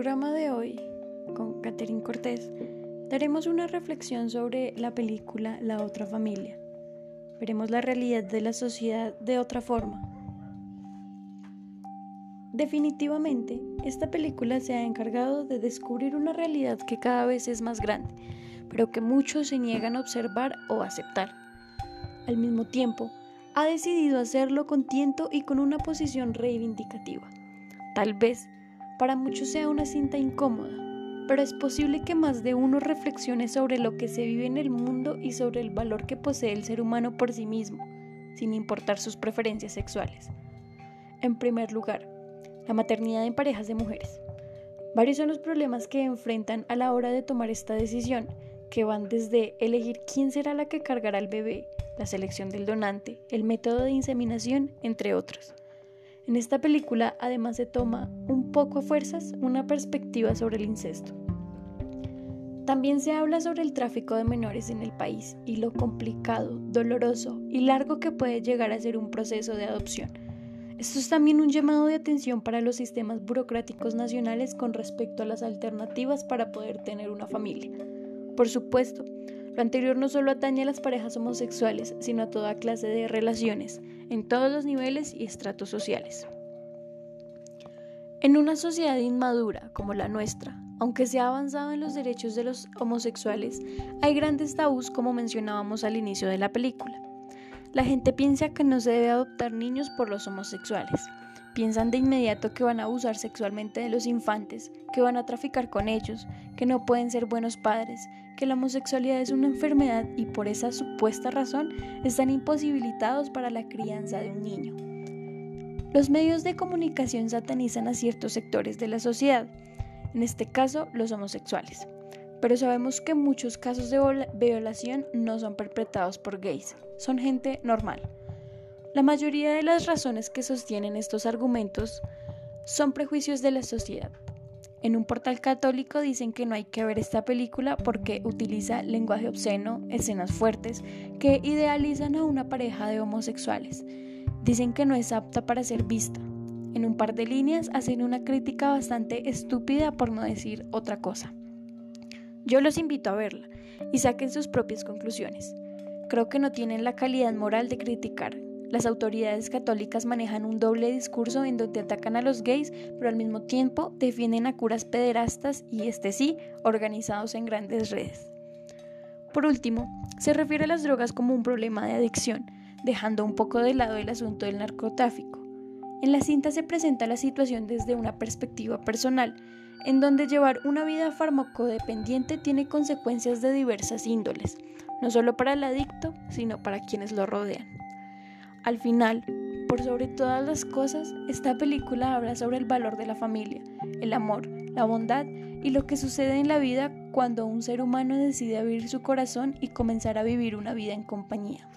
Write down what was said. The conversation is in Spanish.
programa de hoy, con Catherine Cortés, daremos una reflexión sobre la película La otra familia. Veremos la realidad de la sociedad de otra forma. Definitivamente, esta película se ha encargado de descubrir una realidad que cada vez es más grande, pero que muchos se niegan a observar o aceptar. Al mismo tiempo, ha decidido hacerlo con tiento y con una posición reivindicativa. Tal vez para muchos sea una cinta incómoda, pero es posible que más de uno reflexione sobre lo que se vive en el mundo y sobre el valor que posee el ser humano por sí mismo, sin importar sus preferencias sexuales. En primer lugar, la maternidad en parejas de mujeres. Varios son los problemas que enfrentan a la hora de tomar esta decisión, que van desde elegir quién será la que cargará al bebé, la selección del donante, el método de inseminación, entre otros. En esta película además se toma un poco a fuerzas una perspectiva sobre el incesto. También se habla sobre el tráfico de menores en el país y lo complicado, doloroso y largo que puede llegar a ser un proceso de adopción. Esto es también un llamado de atención para los sistemas burocráticos nacionales con respecto a las alternativas para poder tener una familia. Por supuesto, lo anterior no solo atañe a las parejas homosexuales, sino a toda clase de relaciones, en todos los niveles y estratos sociales. En una sociedad inmadura como la nuestra, aunque se ha avanzado en los derechos de los homosexuales, hay grandes tabús como mencionábamos al inicio de la película. La gente piensa que no se debe adoptar niños por los homosexuales. Piensan de inmediato que van a abusar sexualmente de los infantes, que van a traficar con ellos, que no pueden ser buenos padres, que la homosexualidad es una enfermedad y por esa supuesta razón están imposibilitados para la crianza de un niño. Los medios de comunicación satanizan a ciertos sectores de la sociedad, en este caso los homosexuales, pero sabemos que muchos casos de violación no son perpetrados por gays, son gente normal. La mayoría de las razones que sostienen estos argumentos son prejuicios de la sociedad. En un portal católico dicen que no hay que ver esta película porque utiliza lenguaje obsceno, escenas fuertes, que idealizan a una pareja de homosexuales. Dicen que no es apta para ser vista. En un par de líneas hacen una crítica bastante estúpida por no decir otra cosa. Yo los invito a verla y saquen sus propias conclusiones. Creo que no tienen la calidad moral de criticar, las autoridades católicas manejan un doble discurso en donde atacan a los gays, pero al mismo tiempo defienden a curas pederastas y, este sí, organizados en grandes redes. Por último, se refiere a las drogas como un problema de adicción, dejando un poco de lado el asunto del narcotráfico. En la cinta se presenta la situación desde una perspectiva personal, en donde llevar una vida farmacodependiente tiene consecuencias de diversas índoles, no solo para el adicto, sino para quienes lo rodean. Al final, por sobre todas las cosas, esta película habla sobre el valor de la familia, el amor, la bondad y lo que sucede en la vida cuando un ser humano decide abrir su corazón y comenzar a vivir una vida en compañía.